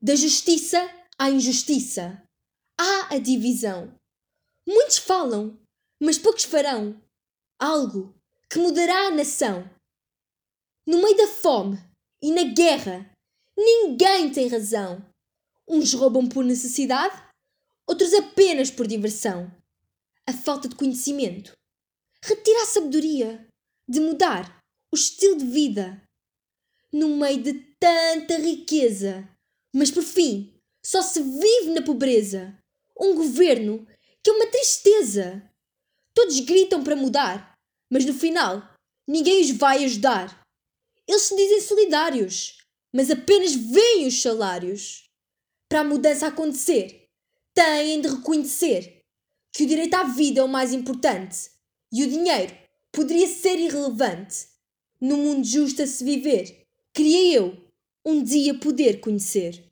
Da justiça à injustiça. Há a divisão. Muitos falam, mas poucos farão algo que mudará a nação. No meio da fome e na guerra, ninguém tem razão. Uns roubam por necessidade, outros apenas por diversão. A falta de conhecimento retira a sabedoria de mudar o estilo de vida. No meio de tanta riqueza, mas por fim só se vive na pobreza. Um governo que é uma tristeza. Todos gritam para mudar, mas no final ninguém os vai ajudar. Eles se dizem solidários, mas apenas veem os salários. Para a mudança acontecer, têm de reconhecer que o direito à vida é o mais importante e o dinheiro poderia ser irrelevante. No mundo justo a se viver, queria eu um dia poder conhecer.